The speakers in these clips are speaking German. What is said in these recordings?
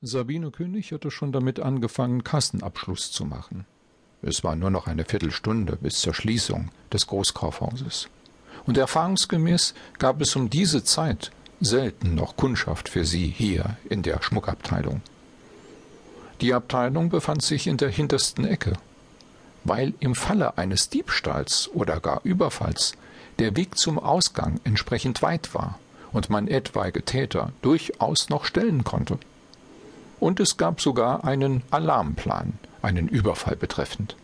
Sabine König hatte schon damit angefangen, Kassenabschluss zu machen. Es war nur noch eine Viertelstunde bis zur Schließung des Großkaufhauses. Und erfahrungsgemäß gab es um diese Zeit selten noch Kundschaft für sie hier in der Schmuckabteilung. Die Abteilung befand sich in der hintersten Ecke, weil im Falle eines Diebstahls oder gar Überfalls der Weg zum Ausgang entsprechend weit war und man etwaige Täter durchaus noch stellen konnte und es gab sogar einen Alarmplan, einen Überfall betreffend.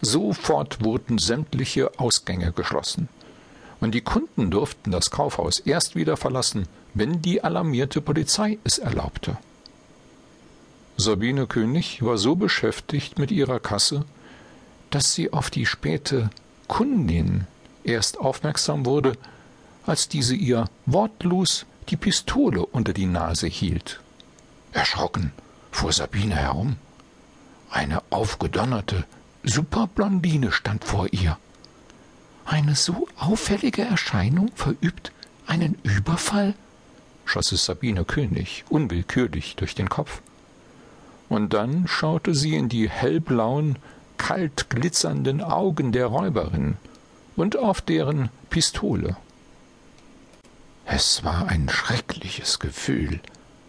Sofort wurden sämtliche Ausgänge geschlossen. Und die Kunden durften das Kaufhaus erst wieder verlassen, wenn die alarmierte Polizei es erlaubte. Sabine König war so beschäftigt mit ihrer Kasse, dass sie auf die späte Kundin erst aufmerksam wurde, als diese ihr wortlos die Pistole unter die Nase hielt. Erschrocken fuhr Sabine herum. Eine aufgedonnerte, Superblondine stand vor ihr. Eine so auffällige Erscheinung verübt einen Überfall? schoss es Sabine König unwillkürlich durch den Kopf. Und dann schaute sie in die hellblauen, kalt glitzernden Augen der Räuberin und auf deren Pistole. Es war ein schreckliches Gefühl,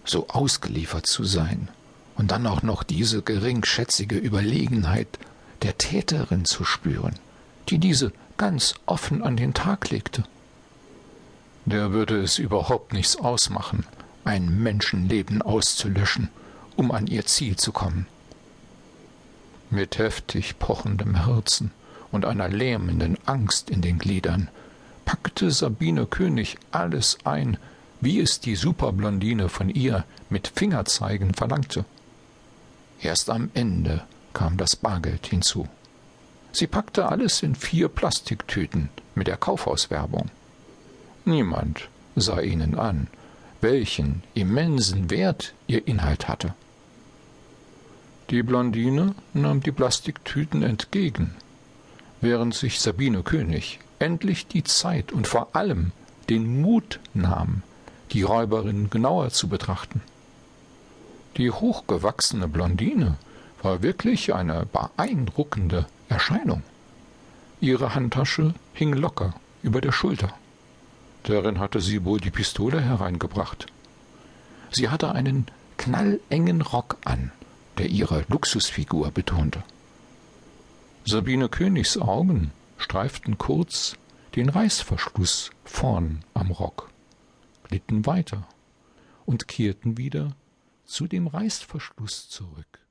so ausgeliefert zu sein und dann auch noch diese geringschätzige Überlegenheit der Täterin zu spüren, die diese ganz offen an den Tag legte. Der würde es überhaupt nichts ausmachen, ein Menschenleben auszulöschen, um an ihr Ziel zu kommen. Mit heftig pochendem Herzen und einer lähmenden Angst in den Gliedern packte Sabine König alles ein, wie es die Superblondine von ihr mit Fingerzeigen verlangte. Erst am Ende kam das Bargeld hinzu. Sie packte alles in vier Plastiktüten mit der Kaufhauswerbung. Niemand sah ihnen an, welchen immensen Wert ihr Inhalt hatte. Die Blondine nahm die Plastiktüten entgegen, während sich Sabine König endlich die Zeit und vor allem den Mut nahm, die Räuberin genauer zu betrachten. Die hochgewachsene Blondine war wirklich eine beeindruckende Erscheinung. Ihre Handtasche hing locker über der Schulter. Darin hatte sie wohl die Pistole hereingebracht. Sie hatte einen knallengen Rock an, der ihre Luxusfigur betonte. Sabine Königs Augen streiften kurz den Reißverschluss vorn am Rock glitten weiter und kehrten wieder zu dem Reißverschluss zurück.